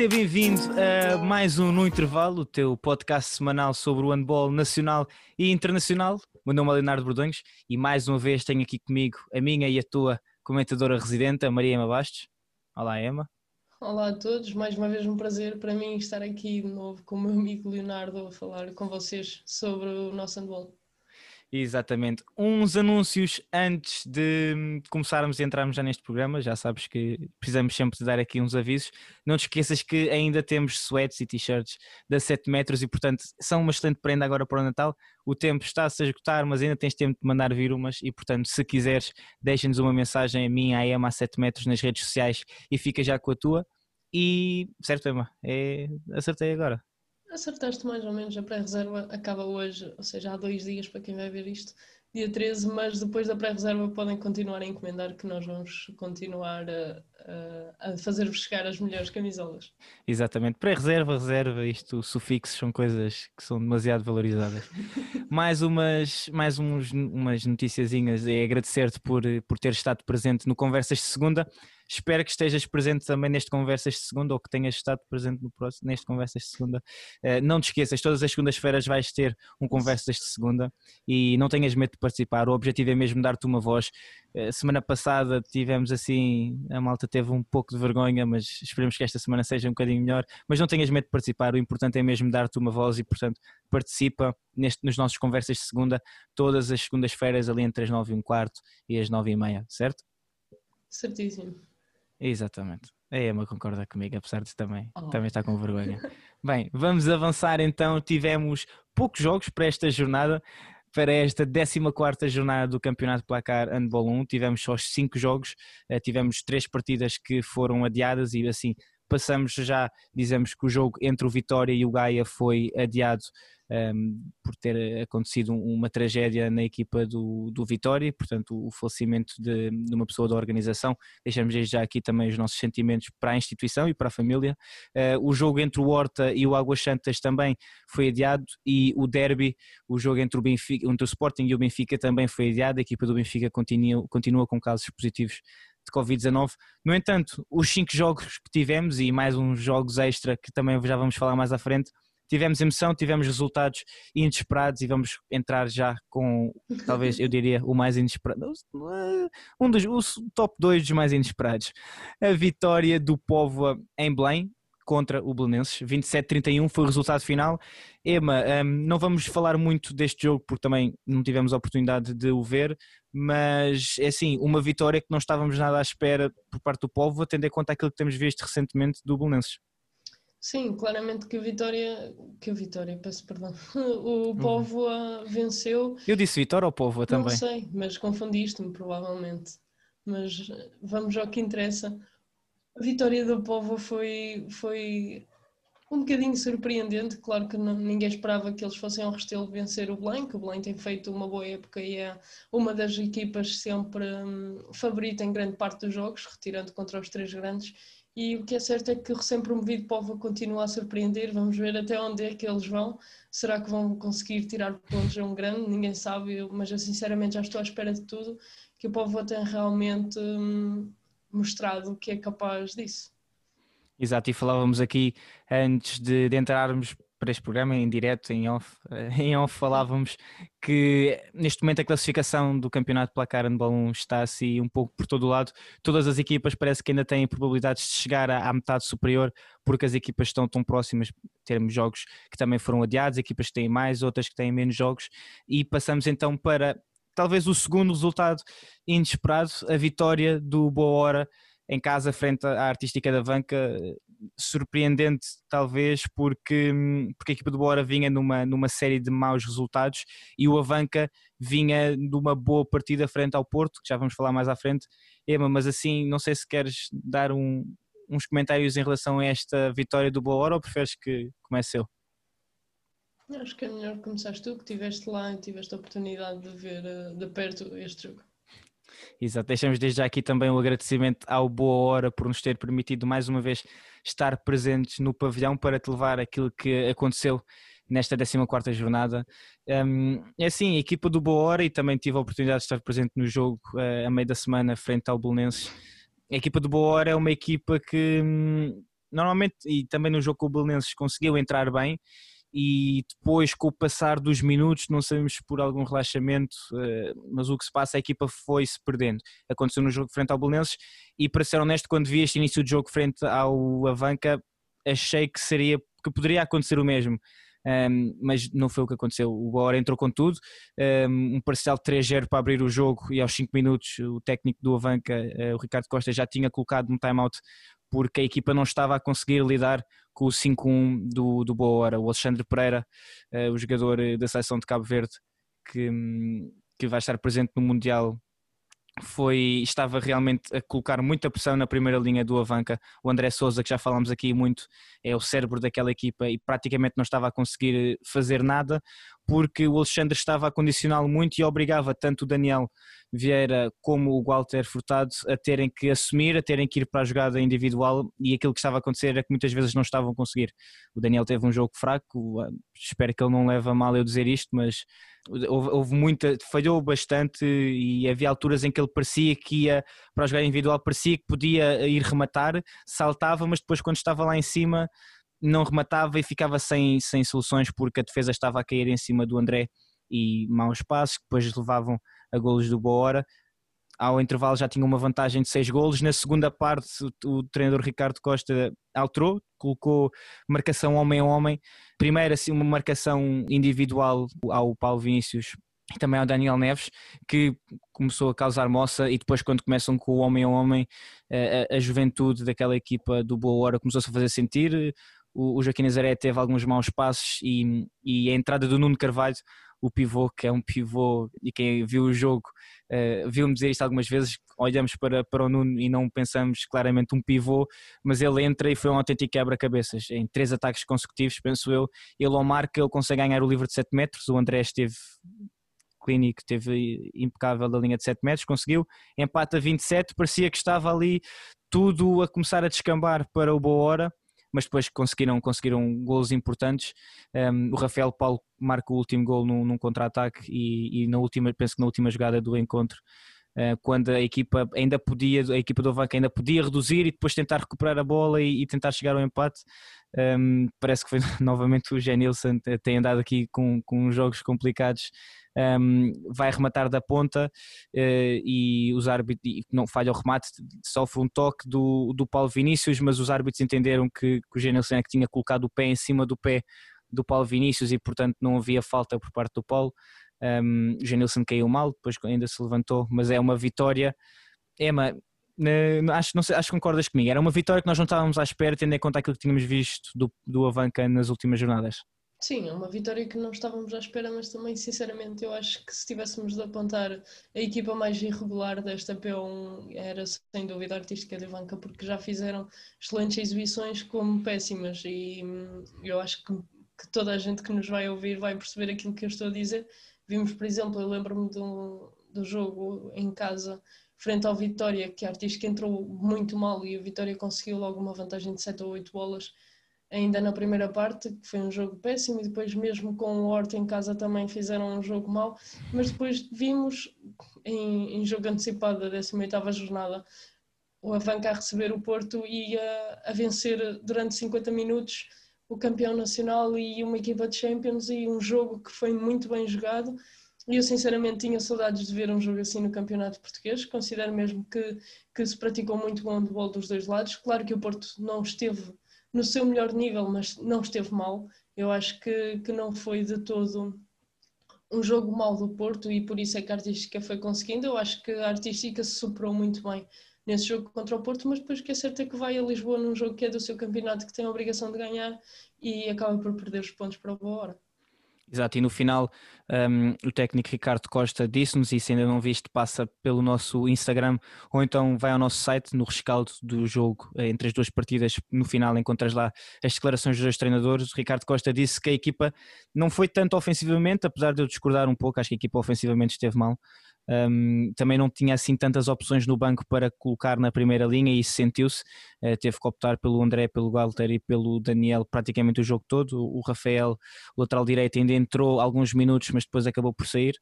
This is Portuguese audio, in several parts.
Seja bem-vindo a mais um No Intervalo, o teu podcast semanal sobre o handball nacional e internacional. Meu nome é Leonardo Bordões e mais uma vez tenho aqui comigo a minha e a tua comentadora residente, a Maria Ema Bastos. Olá, Emma. Olá a todos, mais uma vez um prazer para mim estar aqui de novo com o meu amigo Leonardo a falar com vocês sobre o nosso handball. Exatamente. Uns anúncios antes de começarmos a entrarmos já neste programa. Já sabes que precisamos sempre de dar aqui uns avisos. Não te esqueças que ainda temos sweats e t-shirts da 7 metros e, portanto, são uma excelente prenda agora para o Natal. O tempo está-se a esgotar, mas ainda tens tempo de mandar vir umas e, portanto, se quiseres, deixa-nos uma mensagem a mim, a Emma, a 7 metros nas redes sociais e fica já com a tua. E, certo, Emma, é... acertei agora. Acertaste mais ou menos, a pré-reserva acaba hoje, ou seja, há dois dias para quem vai ver isto, dia 13, mas depois da pré-reserva podem continuar a encomendar que nós vamos continuar a, a, fazer-vos chegar as melhores camisolas. Exatamente, pré-reserva, reserva, isto, sufixos são coisas que são demasiado valorizadas. mais umas, mais uns, umas noticiazinhas é agradecer-te por, por ter estado presente no Conversas de Segunda. Espero que estejas presente também neste Conversas de Segunda ou que tenhas estado presente no próximo, neste Conversas de Segunda. Uh, não te esqueças, todas as segundas-feiras vais ter um Conversas de Segunda e não tenhas medo de participar. O objetivo é mesmo dar-te uma voz. Uh, semana passada tivemos assim, a malta teve um pouco de vergonha, mas esperemos que esta semana seja um bocadinho melhor. Mas não tenhas medo de participar, o importante é mesmo dar-te uma voz e, portanto, participa neste, nos nossos Conversas de Segunda todas as segundas-feiras ali entre as nove e um quarto e as nove e meia, certo? Certíssimo. Exatamente. A Emma concorda comigo, apesar de também, oh. também estar com vergonha. Bem, vamos avançar então. Tivemos poucos jogos para esta jornada, para esta 14 jornada do Campeonato Placar Handball 1. Tivemos só 5 jogos, eh, tivemos 3 partidas que foram adiadas e assim passamos já, dizemos que o jogo entre o Vitória e o Gaia foi adiado um, por ter acontecido uma tragédia na equipa do, do Vitória, portanto o falecimento de, de, uma pessoa da organização, deixamos já aqui também os nossos sentimentos para a instituição e para a família. Uh, o jogo entre o Horta e o Águas Santas também foi adiado e o derby, o jogo entre o, Benfica, entre o Sporting e o Benfica também foi adiado, a equipa do Benfica continua, continua com casos positivos de Covid-19. No entanto, os cinco jogos que tivemos e mais uns jogos extra que também já vamos falar mais à frente, tivemos emoção, tivemos resultados inesperados e vamos entrar já com, talvez eu diria, o mais inesperado, um dos os top 2 dos mais inesperados. A vitória do Povo em Belém contra o Belenenses, 27-31 foi o resultado final. Ema, um, não vamos falar muito deste jogo porque também não tivemos a oportunidade de o ver, mas é assim, uma vitória que não estávamos nada à espera por parte do Povo, tendo em conta aquilo que temos visto recentemente do Belenenses. Sim, claramente que a Vitória, que a Vitória, peço perdão, o povo uhum. venceu. Eu disse Vitória ou povo também? Não sei, mas confundiste-me provavelmente. Mas vamos ao que interessa. A vitória do povo foi, foi um bocadinho surpreendente. Claro que não, ninguém esperava que eles fossem ao Restelo vencer o Belém, o Belém tem feito uma boa época e é uma das equipas sempre hum, favorita em grande parte dos jogos, retirando contra os três grandes e o que é certo é que o recém-promovido Povo continua a surpreender. Vamos ver até onde é que eles vão. Será que vão conseguir tirar pontos a um grande? Ninguém sabe, mas eu sinceramente já estou à espera de tudo que o Povo tenha realmente hum, mostrado que é capaz disso. Exato, e falávamos aqui antes de, de entrarmos para este programa em direto, em off, em off falávamos que neste momento a classificação do campeonato placar handball 1 está assim um pouco por todo o lado. Todas as equipas parece que ainda têm probabilidades de chegar à, à metade superior, porque as equipas estão tão próximas, termos jogos que também foram adiados, equipas que têm mais, outras que têm menos jogos, e passamos então para talvez o segundo resultado inesperado, a vitória do Boa Hora em casa frente à Artística da Vanca, surpreendente talvez porque, porque a equipa do Bora vinha numa, numa série de maus resultados e o Avanca vinha de uma boa partida frente ao Porto, que já vamos falar mais à frente. Ema, mas assim, não sei se queres dar um, uns comentários em relação a esta vitória do Boa Hora ou preferes que comece eu? Acho que é melhor começares tu, que estiveste lá e tiveste a oportunidade de ver eh, de perto este jogo. Exato, deixamos desde já aqui também o agradecimento ao Boa Hora por nos ter permitido mais uma vez estar presentes no pavilhão para te levar aquilo que aconteceu nesta 14 jornada. Um, é assim, a equipa do Boa Hora, e também tive a oportunidade de estar presente no jogo uh, a meio da semana frente ao Bolonenses. A equipa do Boa Hora é uma equipa que, hum, normalmente, e também no jogo com o Belenenses, conseguiu entrar bem e depois com o passar dos minutos, não sabemos por algum relaxamento, eh, mas o que se passa, a equipa foi-se perdendo. Aconteceu no jogo frente ao Belenenses e para ser honesto, quando vi este início de jogo frente ao Avanca, achei que seria, que poderia acontecer o mesmo. Um, mas não foi o que aconteceu. O Bora entrou com tudo, um, parcial de 3-0 para abrir o jogo e aos 5 minutos o técnico do Avanca, uh, o Ricardo Costa, já tinha colocado um timeout porque a equipa não estava a conseguir lidar com o 5-1 do, do Boa Hora. O Alexandre Pereira, uh, o jogador eh, da seleção de Cabo Verde, que, hum, que vai estar presente no Mundial foi estava realmente a colocar muita pressão na primeira linha do Avanca. O André Souza, que já falamos aqui muito, é o cérebro daquela equipa e praticamente não estava a conseguir fazer nada porque o Alexandre estava a condicioná-lo muito e obrigava tanto o Daniel Vieira como o Walter Furtado a terem que assumir, a terem que ir para a jogada individual e aquilo que estava a acontecer era que muitas vezes não estavam a conseguir. O Daniel teve um jogo fraco, espero que ele não leve a mal eu dizer isto, mas houve, houve muita, falhou bastante e havia alturas em que ele parecia que ia para a jogada individual, parecia que podia ir rematar, saltava, mas depois quando estava lá em cima não rematava e ficava sem, sem soluções porque a defesa estava a cair em cima do André e maus passos que depois levavam a golos do Boa Hora. Ao intervalo já tinha uma vantagem de 6 golos. Na segunda parte, o, o treinador Ricardo Costa alterou, colocou marcação homem a homem. Primeiro, assim, uma marcação individual ao Paulo Vinícius e também ao Daniel Neves, que começou a causar moça, e depois, quando começam com o homem a homem, a, a juventude daquela equipa do Boa Hora começou-se a fazer sentir. O, o Joaquim Nazaré teve alguns maus passos e, e a entrada do Nuno Carvalho o pivô, que é um pivô, e quem viu o jogo uh, viu-me dizer isto algumas vezes, olhamos para, para o Nuno e não pensamos claramente um pivô, mas ele entra e foi um autêntico quebra-cabeças, em três ataques consecutivos, penso eu, ele ao marca, ele consegue ganhar o livro de 7 metros, o André esteve clínico, teve impecável da linha de 7 metros, conseguiu, empata 27, parecia que estava ali tudo a começar a descambar para o Boa Hora, mas depois conseguiram, conseguiram golos importantes. Um, o Rafael Paulo marca o último gol num, num contra-ataque e, e, na última, penso que na última jogada do encontro, quando a equipa ainda podia, a equipa do Vaca ainda podia reduzir e depois tentar recuperar a bola e, e tentar chegar ao empate. Um, parece que foi novamente o Genilson tem andado aqui com, com jogos complicados um, vai rematar da ponta uh, e os árbitros não falha o remate, sofre um toque do, do Paulo Vinícius, mas os árbitros entenderam que, que o Genilson é que tinha colocado o pé em cima do pé do Paulo Vinícius e portanto não havia falta por parte do Paulo. Um, Genilson caiu mal, depois ainda se levantou, mas é uma vitória. Uma, acho, não sei, acho que concordas comigo. Era uma vitória que nós não estávamos à espera, tendo em conta aquilo que tínhamos visto do, do Avanca nas últimas jornadas. Sim, é uma vitória que não estávamos à espera, mas também, sinceramente, eu acho que se tivéssemos de apontar a equipa mais irregular desta P1 era sem dúvida a Artística de Ivanka, porque já fizeram excelentes exibições como péssimas e hum, eu acho que, que, toda a gente que nos vai ouvir vai perceber aquilo que eu estou a dizer. Vimos, por exemplo, eu lembro-me do, do jogo em casa frente ao Vitória, que a Artística entrou muito mal e o Vitória conseguiu logo uma vantagem de 7 ou 8 bolas ainda na primeira parte, que foi um jogo péssimo, e depois mesmo com o Horta em casa também fizeram um jogo mau, mas depois vimos em, em jogo antecipado da 18ª jornada o Avanca a receber o Porto e a, a, vencer durante 50 minutos o campeão nacional e uma equipa de Champions e um jogo que foi muito bem jogado e eu sinceramente tinha saudades de ver um jogo assim no campeonato português, considero mesmo que, que se praticou muito bom handball dos dois lados, claro que o Porto não esteve no seu melhor nível, mas não esteve mal. Eu acho que, que não foi de todo um jogo mau do Porto e por isso é que a Artística foi conseguindo. Eu acho que a Artística se superou muito bem nesse jogo contra o Porto, mas depois que é certo é que vai a Lisboa num jogo que é do seu campeonato que tem a obrigação de ganhar e acaba por perder os pontos para a boa hora. Exato, e no final um, o técnico Ricardo Costa disse-nos, e se ainda não viste, passa pelo nosso Instagram ou então vai ao nosso site no rescaldo do jogo eh, entre as duas partidas. No final encontras lá as declarações dos dois treinadores. O Ricardo Costa disse que a equipa não foi tanto ofensivamente, apesar de eu discordar um pouco, acho que a equipa ofensivamente esteve mal. Um, também não tinha assim tantas opções no banco para colocar na primeira linha e isso sentiu-se. Uh, teve que optar pelo André, pelo Walter e pelo Daniel praticamente o jogo todo. O Rafael, lateral direito, ainda entrou alguns minutos, mas depois acabou por sair.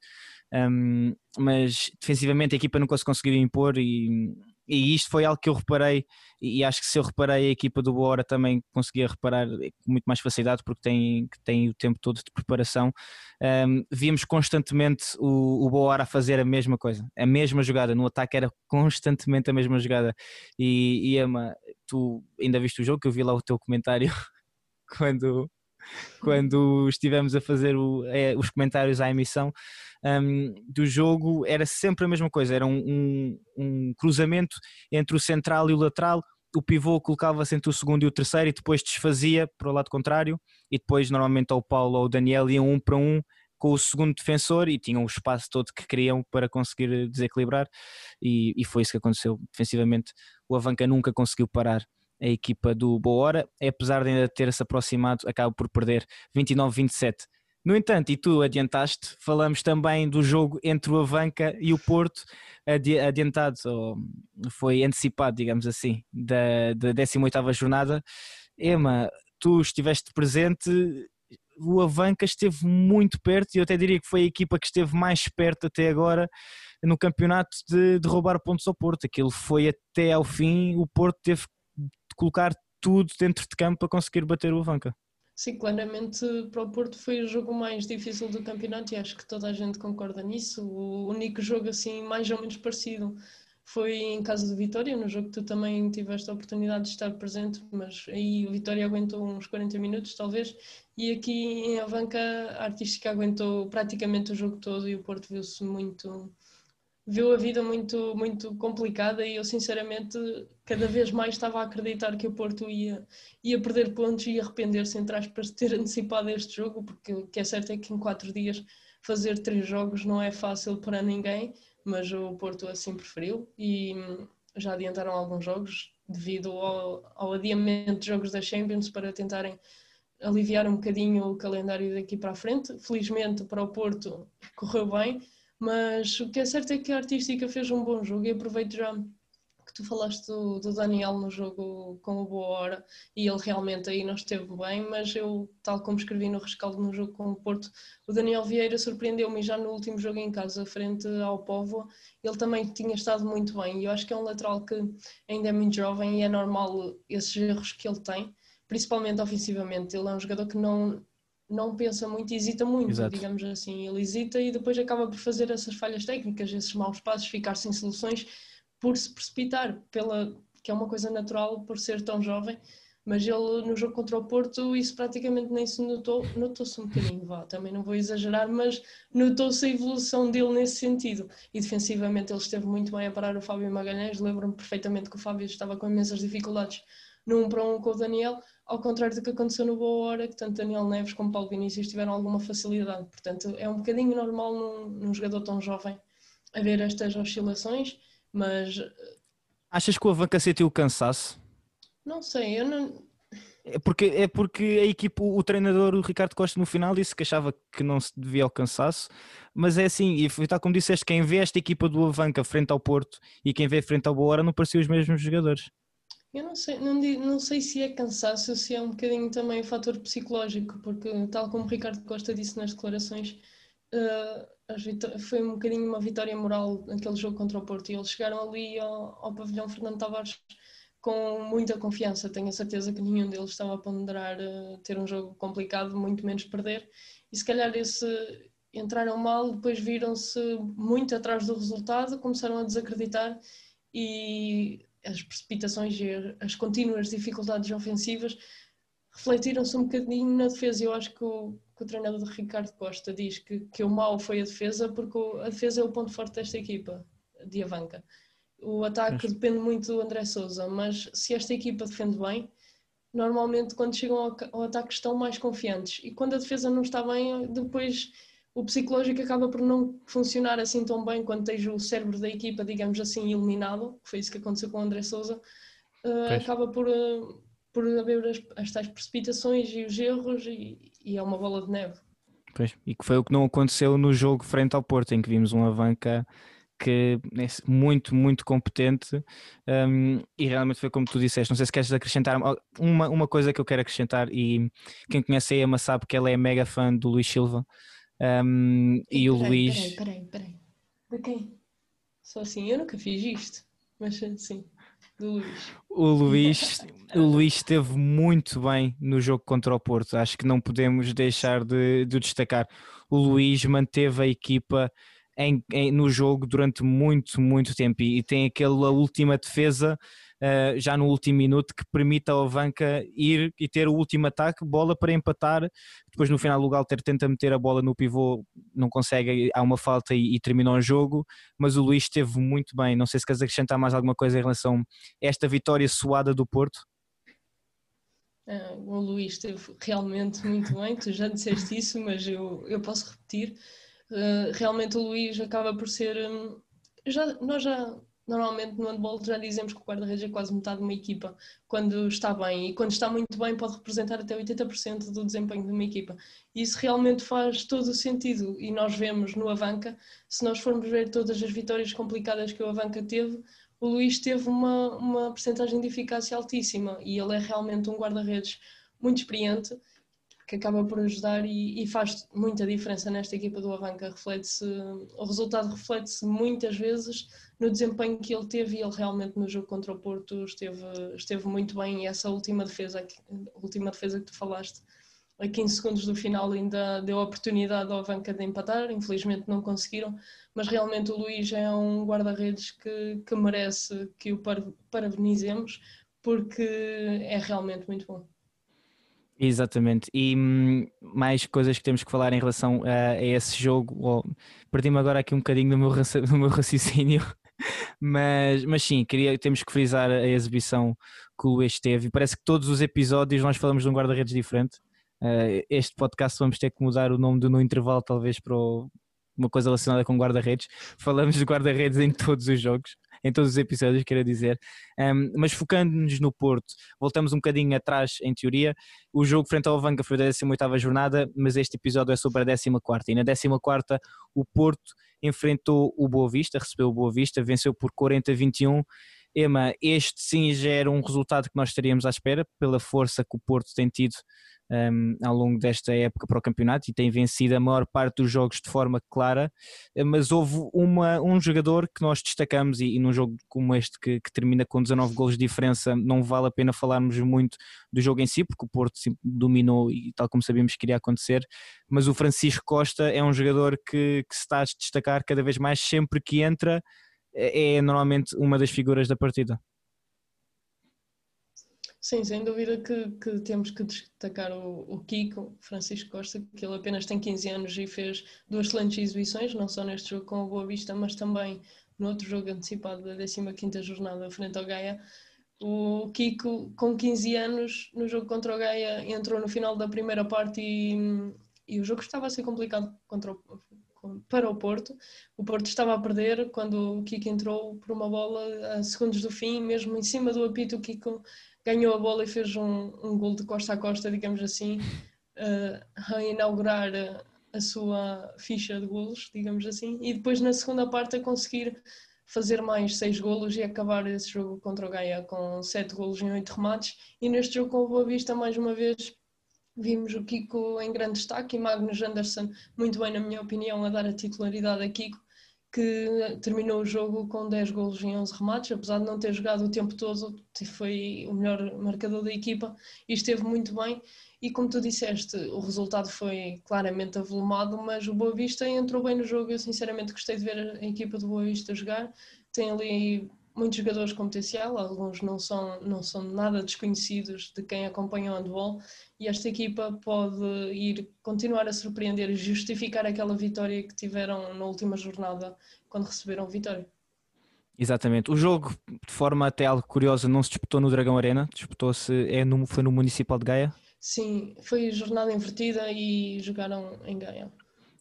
Um, mas defensivamente a equipa nunca se conseguiu impor e, e isto foi algo que eu reparei, e acho que se eu reparei, a equipa do Boa Hora também conseguia reparar com muito mais facilidade, porque tem, tem o tempo todo de preparação. Um, víamos constantemente o, o Boa Hora a fazer a mesma coisa, a mesma jogada, no ataque era constantemente a mesma jogada. E, e Emma, tu ainda viste o jogo, que eu vi lá o teu comentário quando, quando estivemos a fazer o, é, os comentários à emissão um, do jogo, era sempre a mesma coisa, era um, um, um cruzamento entre o central e o lateral, o pivô colocava-se entre o segundo e o terceiro e depois desfazia para o lado contrário e depois normalmente ou o Paulo ou o Daniel iam um para um com o segundo defensor e tinham o espaço todo que queriam para conseguir desequilibrar e, e foi isso que aconteceu. Defensivamente o Avanca nunca conseguiu parar a equipa do Boa Hora, apesar de ainda ter se aproximado, acaba por perder 29-27. No entanto, e tu adiantaste, falamos também do jogo entre o Avanca e o Porto, adiantado, foi antecipado, digamos assim, da, da 18ª jornada. Ema, tu estiveste presente, o Avanca esteve muito perto, e eu até diria que foi a equipa que esteve mais perto até agora no campeonato de, de roubar pontos ao Porto. Aquilo foi até ao fim, o Porto teve colocar tudo dentro de campo para conseguir bater o Avanca. Sim, claramente para o Porto foi o jogo mais difícil do campeonato e acho que toda a gente concorda nisso. O único jogo assim mais ou menos parecido foi em casa do Vitória, no jogo que tu também tiveste a oportunidade de estar presente, mas aí o Vitória aguentou uns 40 minutos talvez, e aqui em Avanca a Artística aguentou praticamente o jogo todo e o Porto viu-se muito viu a vida muito, muito complicada e eu sinceramente cada vez mais estava a acreditar que o Porto ia, ia perder pontos e arrepender-se entre aspas ter antecipado este jogo, porque o que é certo é que em quatro dias fazer três jogos não é fácil para ninguém, mas o Porto assim preferiu e já adiantaram alguns jogos devido ao, ao adiamento de jogos da Champions para tentarem aliviar um bocadinho o calendário daqui para a frente. Felizmente para o Porto correu bem, mas o que é certo é que a Artística fez um bom jogo e aproveito já que tu falaste do, do, Daniel no jogo com o Boa Hora e ele realmente aí não esteve bem, mas eu, tal como escrevi no rescaldo no jogo com o Porto, o Daniel Vieira surpreendeu-me já no último jogo em casa, frente ao Povo, ele também tinha estado muito bem e eu acho que é um lateral que ainda é muito jovem e é normal esses erros que ele tem, principalmente ofensivamente. Ele é um jogador que não, não pensa muito, hesita muito, Exato. digamos assim. Ele hesita e depois acaba por fazer essas falhas técnicas, esses maus passos, ficar sem soluções por se precipitar, pela, que é uma coisa natural por ser tão jovem. Mas ele no jogo contra o Porto, isso praticamente nem se notou, notou-se um bocadinho, vá, também não vou exagerar, mas notou-se a evolução dele nesse sentido. E defensivamente ele esteve muito bem a parar o Fábio Magalhães, lembro-me perfeitamente que o Fábio estava com imensas dificuldades 1 para 1 com o Daniel, ao contrário do que aconteceu no Boa Hora, que tanto Daniel Neves como Paulo Vinícius tiveram alguma facilidade. Portanto, é um bocadinho normal num, num jogador tão jovem haver estas oscilações, mas. Eh, Achas que o Avanca sentiu cansaço? Não sei, eu não. É porque, é porque a equipe, o treinador, o Ricardo Costa, no final disse que achava que não se devia ao cansaço, mas é assim, e foi tal como disseste, quem vê esta equipa do Avanca frente ao Porto e quem vê frente ao Boa Hora não pareciam os mesmos jogadores. Eu não sei, não, não sei se é cansaço ou se é um bocadinho também fator psicológico, porque tal como o Ricardo Costa disse nas declarações, uh, foi um bocadinho uma vitória moral naquele jogo contra o Porto e eles chegaram ali ao, ao pavilhão Fernando Tavares com muita confiança. Tenho a certeza que nenhum deles estava a ponderar uh, ter um jogo complicado, muito menos perder. E se calhar esse entraram mal, depois viram-se muito atrás do resultado, começaram a desacreditar e as precipitações e as contínuas dificuldades ofensivas refletiram-se um bocadinho na defesa. Eu acho que o, que o treinador de Ricardo Costa diz que, que o mal foi a defesa, porque a defesa é o ponto forte desta equipa de Avanca. O ataque mas... depende muito do André Souza, mas se esta equipa defende bem, normalmente quando chegam ao, ao ataque estão mais confiantes. E quando a defesa não está bem, depois o psicológico acaba por não funcionar assim tão bem quando tens o cérebro da equipa, digamos assim, eliminado, que foi isso que aconteceu com o André Souza, uh, acaba por, uh, por haver as, as tais precipitações e os erros e, e, é uma bola de neve. Pois, e que foi o que não aconteceu no jogo frente ao Porto, em que vimos um Avanca que é muito, muito competente um, e realmente foi como tu disseste. Não sei se queres acrescentar uma, uma coisa que eu quero acrescentar e quem conhece a Emma sabe que ela é mega fã do Luís Silva um, e, e o Luís. Peraí, peraí, peraí. De quem? Só assim, eu nunca fiz isto. mas sim, do Luís. O Luís, o Luís esteve muito bem no jogo contra o Porto, acho que não podemos deixar de, de destacar. O Luís manteve a equipa em, em, no jogo durante muito, muito tempo e, e tem aquela última defesa uh, já no último minuto que permite ao Avanca ir e ter o último ataque, bola para empatar. Depois no final o Galter tenta meter a bola no pivô, não consegue, há uma falta e, e terminou o jogo. Mas o Luís esteve muito bem. Não sei se queres acrescentar mais alguma coisa em relação a esta vitória suada do Porto. Uh, o Luís esteve realmente muito bem, tu já disseste isso, mas eu, eu posso repetir. Uh, realmente o Luís acaba por ser. Um, já, nós já normalmente no handball já dizemos que o guarda-redes é quase metade de uma equipa quando está bem e quando está muito bem pode representar até 80% do desempenho de uma equipa. E isso realmente faz todo o sentido e nós vemos no Avanca, se nós formos ver todas as vitórias complicadas que o Avanca teve, o Luís teve uma, uma percentagem de eficácia altíssima e ele é realmente um guarda-redes muito experiente que acaba por ajudar e, e, faz muita diferença nesta equipa do Avanca. Reflete-se, o resultado reflete-se muitas vezes no desempenho que ele teve e ele realmente no jogo contra o Porto esteve, esteve muito bem e essa última defesa, última defesa que tu falaste, a 15 segundos do final ainda deu a oportunidade ao Avanca de empatar, infelizmente não conseguiram, mas realmente o Luís é um guarda-redes que, que merece que o parabenizemos porque é realmente muito bom. Exatamente, e hum, mais coisas que temos que falar em relação a, a esse jogo. Oh, Perdi-me agora aqui um bocadinho do meu, do meu raciocínio, mas, mas sim, queria, temos que frisar a exibição que o Luís teve. Parece que todos os episódios nós falamos de um guarda-redes diferente. Uh, este podcast vamos ter que mudar o nome do no intervalo, talvez para o, uma coisa relacionada com guarda-redes. Falamos de guarda-redes em todos os jogos em todos os episódios, quero dizer. Um, mas focando-nos no Porto, voltamos um bocadinho atrás em teoria. O jogo frente ao Vanga foi da 18 jornada, mas este episódio é sobre a 14. E na 14 o Porto enfrentou o Boa Vista, recebeu o Boa Vista, venceu por 40-21. Ema, este sim já era um resultado que nós estaríamos à espera, pela força que o Porto tem tido um, ao longo desta época para o campeonato e tem vencido a maior parte dos jogos de forma clara, eh, mas houve uma, um jogador que nós destacamos e, e num jogo como este que, que, termina com 19 golos de diferença não vale a pena falarmos muito do jogo em si, porque o Porto dominou e tal como sabíamos que iria acontecer, mas o Francisco Costa é um jogador que, que se está a destacar cada vez mais sempre que entra é, é normalmente uma das figuras da partida. Sim, sem dúvida que, que temos que destacar o, o, Kiko, Francisco Costa, que ele apenas tem 15 anos e fez duas excelentes exibições, não só neste jogo com o Boa Vista, mas também no outro jogo antecipado da 15ª jornada frente ao Gaia. O Kiko, com 15 anos, no jogo contra o Gaia, entrou no final da primeira parte e, e o jogo estava a ser complicado contra o, para o Porto. O Porto estava a perder quando o Kiko entrou por uma bola a segundos do fim, mesmo em cima do apito, o Kiko ganhou a bola e fez um, um gol de costa a costa, digamos assim, uh, a inaugurar a, a sua ficha de golos, digamos assim, e depois na segunda parte a conseguir fazer mais seis golos e acabar esse jogo contra o Gaia com sete golos em oito remates. E neste jogo com o Boa Vista, mais uma vez, vimos o Kiko em grande destaque e Magnus Anderson, muito bem, na minha opinião, a dar a titularidade a Kiko que terminou o jogo com 10 golos em 11 remates, apesar de não ter jogado o tempo todo, foi o melhor marcador da equipa e esteve muito bem. E como tu disseste, o resultado foi claramente avolumado, mas o Boa Vista entrou bem no jogo. Eu sinceramente gostei de ver a equipa do Boa Vista jogar. Tem ali muitos jogadores com potencial, alguns não são, não são nada desconhecidos de quem acompanha o handball e esta equipa pode ir continuar a surpreender e justificar aquela vitória que tiveram na última jornada quando receberam vitória. Exatamente. O jogo, de forma até algo curiosa, não se disputou no Dragão Arena, disputou-se, é no, foi no Municipal de Gaia? Sim, foi jornada invertida e jogaram em Gaia.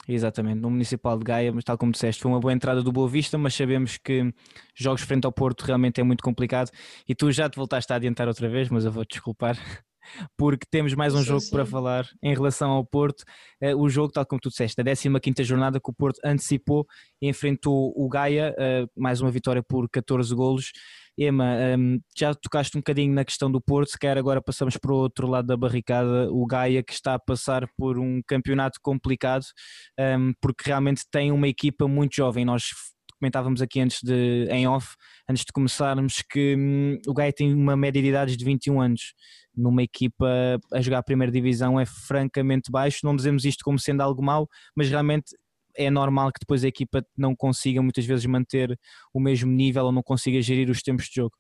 Exatamente, no Municipal de Gaia, mas tal como disseste, foi uma boa entrada do Boa Vista, mas sabemos que jogos frente ao Porto realmente é muito complicado e tu já te voltaste a adiantar outra vez, mas eu vou-te desculpar porque temos mais um sim, jogo sim. para falar em relação ao Porto. Uh, o jogo, tal como tu disseste, da 15 jornada que o Porto antecipou e enfrentou o Gaia, uh, mais uma vitória por 14 golos. Ema, um, já tocaste um bocadinho na questão do Porto, se quer agora passamos para o outro lado da barricada, o Gaia que está a passar por um campeonato complicado, um, porque realmente tem uma equipa muito jovem. Nós comentávamos aqui antes de, em off, antes de começarmos, que hum, o Gaia tem uma média de idades de 21 anos. Numa equipa a jogar a primeira divisão é francamente baixo, não dizemos isto como sendo algo mau, mas realmente é normal que depois a equipa não consiga muitas vezes manter o mesmo nível ou não consiga gerir os tempos de jogo.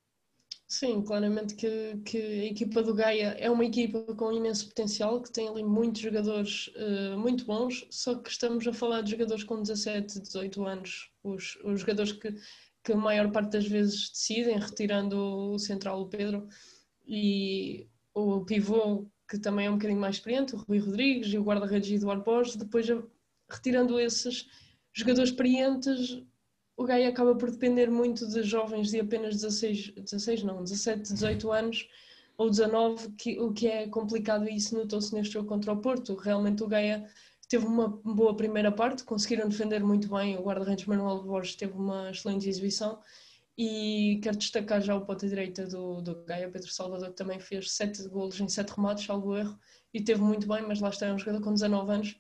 Sim, claramente que, que a equipa do Gaia é uma equipa com imenso potencial, que tem ali muitos jogadores uh, muito bons, só que estamos a falar de jogadores com 17, 18 anos, os, os jogadores que, que a maior parte das vezes decidem, retirando o central, o Pedro, e o pivô, que também é um bocadinho mais experiente, o Rui Rodrigues, e o guarda-redes Eduardo Borges, depois retirando esses jogadores experientes, o Gaia acaba por depender muito de jovens de apenas 16, 16 não, 17, 18 anos ou 19, que, o que é complicado e isso notou-se neste jogo contra o Porto. Realmente o Gaia teve uma boa primeira parte, conseguiram defender muito bem, o guarda-redes Manuel Borges teve uma excelente exibição e quero destacar já o ponta direita do, do Gaia, Pedro Salvador, que também fez 7 golos em 7 remates, salvo erro, e teve muito bem, mas lá está, é um jogador com 19 anos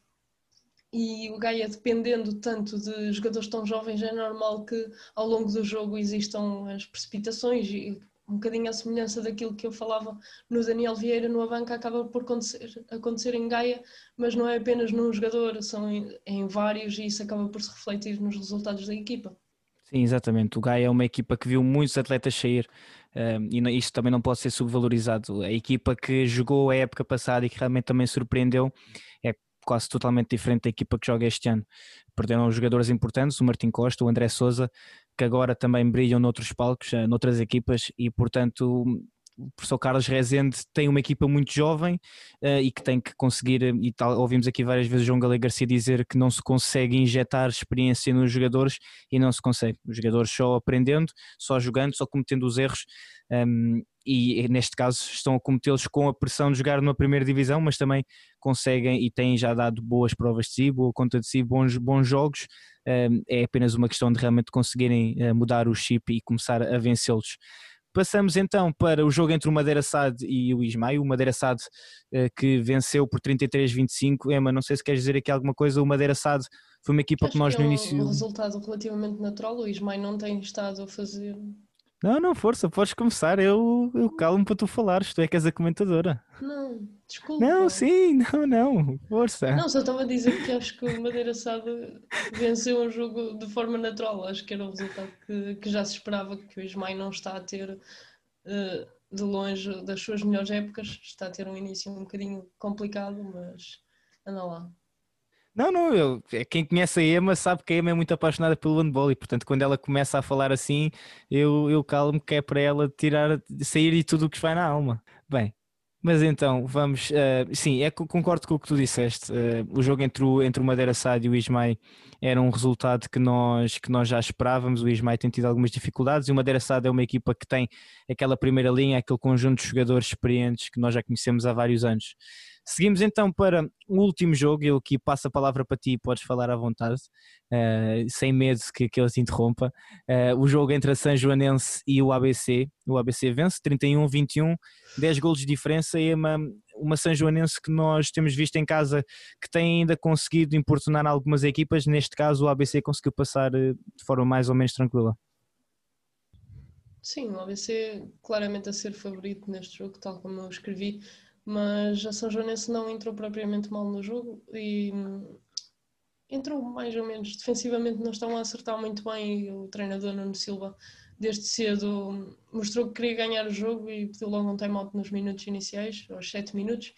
e o Gaia dependendo tanto de jogadores tão jovens é normal que ao longo do jogo existam as precipitações e um bocadinho a semelhança daquilo que eu falava no Daniel Vieira no Avanca acaba por acontecer, acontecer em Gaia, mas não é apenas num jogador, são em, em vários e isso acaba por se refletir nos resultados da equipa. Sim, exatamente. O Gaia é uma equipa que viu muitos atletas sair um, e isto também não pode ser subvalorizado. A equipa que jogou a época passada e que realmente também surpreendeu é quase totalmente diferente da equipa que joga este ano. Perderam jogadores importantes, o Martim Costa, o André Souza, que agora também brilham noutros palcos, eh, noutras equipas, e portanto o professor Carlos Rezende tem uma equipa muito jovem uh, e que tem que conseguir, e tal, ouvimos aqui várias vezes João Galego Garcia dizer que não se consegue injetar experiência nos jogadores e não se consegue. Os jogadores só aprendendo, só jogando, só cometendo os erros um, e neste caso estão a cometê-los com a pressão de jogar numa primeira divisão, mas também conseguem e têm já dado boas provas de si, boa conta de si, bons, bons jogos. É apenas uma questão de realmente conseguirem uh, mudar o chip e começar a vencê-los. Passamos então para o jogo entre o Madeira Sad e o Ismael. O Madeira Sad uh, que venceu por 33-25. Emma, não sei se queres dizer aqui alguma coisa. O Madeira Sad foi uma equipa Acho que nós que no é um, início. um resultado relativamente natural. O Ismael não tem estado a fazer não, não, força, podes começar. Eu, eu calo-me para tu falares. Tu é que és a comentadora. Não, desculpa. Não, sim, não, não, força. Não, só estava a dizer que acho que o Madeira Sado venceu um jogo de forma natural. Acho que era o resultado que, que já se esperava, que o Ismael não está a ter uh, de longe das suas melhores épocas. Está a ter um início um bocadinho complicado, mas anda lá. Não, não, eu, é, quem conhece a Emma sabe que a Emma é muito apaixonada pelo handball e, portanto, quando ela começa a falar assim, eu, eu calmo que é para ela tirar, sair e tudo o que vai na alma. Bem, mas então, vamos. Uh, sim, é, concordo com o que tu disseste. Uh, o jogo entre o, entre o Madeira Sade e o Ismael era um resultado que nós, que nós já esperávamos. O Ismael tem tido algumas dificuldades e o Madeira Sade é uma equipa que tem aquela primeira linha, aquele conjunto de jogadores experientes que nós já conhecemos há vários anos. Seguimos então para o último jogo. Eu aqui passo a palavra para ti, podes falar à vontade, uh, sem medo que, que ele se interrompa. Uh, o jogo entre a São Joanense e o ABC. O ABC vence 31-21, 10 golos de diferença. E é uma, uma São Joanense que nós temos visto em casa que tem ainda conseguido importunar algumas equipas. Neste caso, o ABC conseguiu passar eh, de forma mais ou menos tranquila. Sim, o ABC claramente a ser favorito neste jogo, tal como eu escrevi mas a São Joanense não entrou propriamente mal no jogo e hum, entrou mais ou menos. Defensivamente não estão a acertar muito bem e o treinador Nuno Silva desde cedo mostrou que queria ganhar o jogo e pediu logo um time-out nos minutos iniciais, aos 7 minutos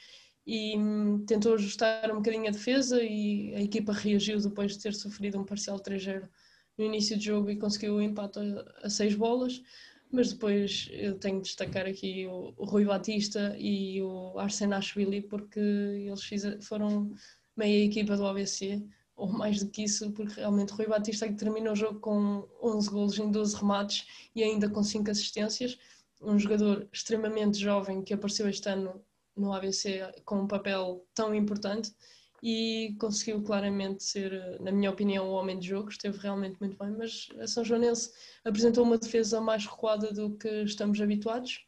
e hum, tentou ajustar um bocadinho a defesa e a equipa reagiu depois de ter sofrido um parcial 3-0 no início do jogo e conseguiu o empate a 6 bolas mas depois eu tenho de destacar aqui o, o Rui Batista e o Arsenashvili porque eles fizeram, foram meia equipa do ABC ou mais do que isso, porque realmente Rui Batista é que terminou o jogo com 11 golos em 12 remates e ainda com 5 assistências, um jogador extremamente jovem que apareceu este ano no ABC com um papel tão importante e conseguiu claramente ser, na minha opinião, o homem de jogo, esteve realmente muito bem, mas a São Joanense apresentou uma defesa mais recuada do que estamos habituados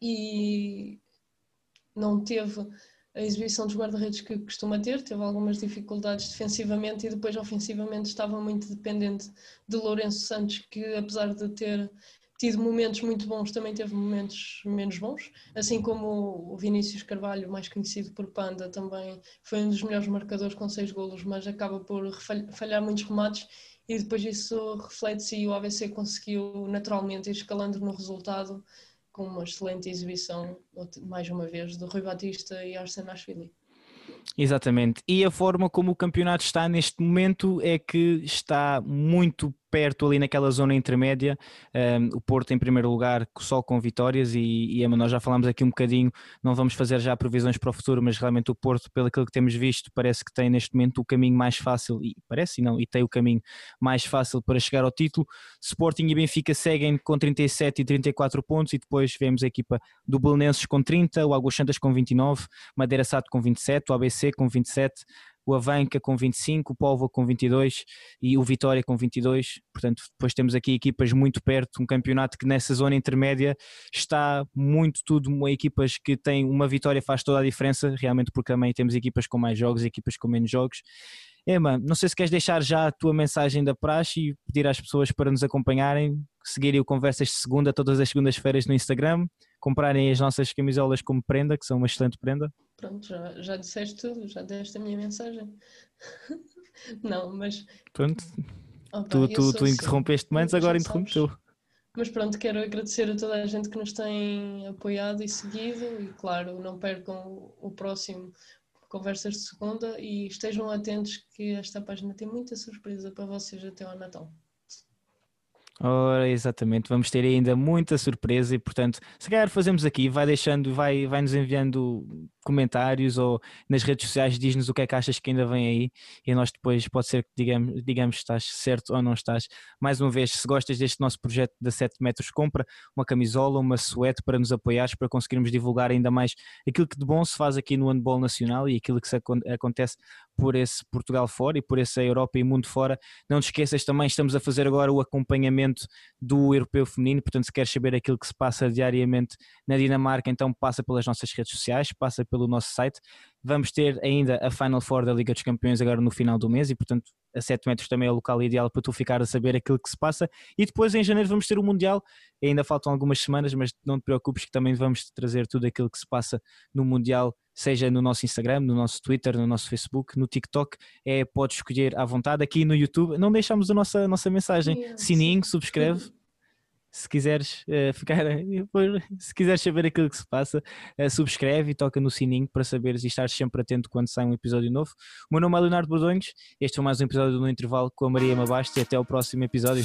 e não teve a exibição dos guarda-redes que costuma ter, teve algumas dificuldades defensivamente e depois ofensivamente estava muito dependente de Lourenço Santos, que apesar de ter tido momentos muito bons, também teve momentos menos bons, assim como o Vinícius Carvalho, mais conhecido por Panda, também foi um dos melhores marcadores com seis golos, mas acaba por falhar muitos remates e depois isso reflete-se e o AVC conseguiu naturalmente escalando no resultado com uma excelente exibição, mais uma vez, do Rui Batista e Arsenashvili. Exatamente. E a forma como o campeonato está neste momento é que está muito perto ali naquela zona intermédia. Um, o Porto em primeiro lugar só com vitórias e, e nós já falámos aqui um bocadinho, não vamos fazer já previsões para o futuro, mas realmente o Porto, pelo que temos visto, parece que tem neste momento o caminho mais fácil, e parece não, e tem o caminho mais fácil para chegar ao título. Sporting e Benfica seguem com 37 e 34 pontos e depois vemos a equipa do Belenenses com 30, o Águas Santas com 29, Madeira Sato com 27, o ABC com 27, o Avanca com 25, o Póvoa com 22 e o Vitória com 22. Portanto, depois temos aqui equipas muito perto, um campeonato que nessa zona intermédia está muito tudo, equipas que têm uma vitória faz toda a diferença, realmente porque também temos equipas com mais jogos e equipas com menos jogos. Emma, não sei se queres deixar já a tua mensagem da praxe e pedir às pessoas para nos acompanharem, seguirem o Conversas de Segunda todas as segundas-feiras no Instagram, comprarem as nossas camisolas como prenda, que são uma excelente prenda. Pronto, já, já disseste tudo, já deste a minha mensagem. não, mas. Pronto. Opa, tu, tu, tu interrompeste-me antes, agora interrompeu. Mas pronto, quero agradecer a toda a gente que nos tem apoiado e seguido e claro, não percam o próximo Conversas de Segunda e estejam atentos que esta página tem muita surpresa para vocês até ao Natal. Ora, exatamente, vamos ter ainda muita surpresa e, portanto, se calhar fazemos aqui, vai deixando, vai, vai nos enviando comentários ou nas redes sociais diz-nos o que é que achas que ainda vem aí e nós depois pode ser que digamos, digamos estás certo ou não estás. Mais uma vez, se gostas deste nosso projeto de 7 metros, compra uma camisola, uma suete para nos apoiares, para conseguirmos divulgar ainda mais aquilo que de bom se faz aqui no handball nacional e aquilo que se acontece por esse Portugal fora e por essa Europa e mundo fora. Não te esqueças também, estamos a fazer agora o acompanhamento do Europeu Feminino, portanto se queres saber aquilo que se passa diariamente na Dinamarca, então passa pelas nossas redes sociais, passa pelo nosso site. Vamos ter ainda a Final Four da Liga dos Campeões agora no final do mês e, portanto, a 7 metros também é o local ideal para tu ficar a saber aquilo que se passa. E depois em janeiro vamos ter o Mundial. Ainda faltam algumas semanas, mas não te preocupes que também vamos trazer tudo aquilo que se passa no Mundial, seja no nosso Instagram, no nosso Twitter, no nosso Facebook, no TikTok. É, podes escolher à vontade. Aqui no YouTube, não deixamos a nossa, a nossa mensagem. Sininho, subscreve se quiseres uh, ficar, se quiseres saber aquilo que se passa, uh, subscreve e toca no sininho para saberes e estares sempre atento quando sai um episódio novo. O meu nome é Leonardo Bordonhos, este foi mais um episódio do No Intervalo com a Maria Mabaste e até ao próximo episódio.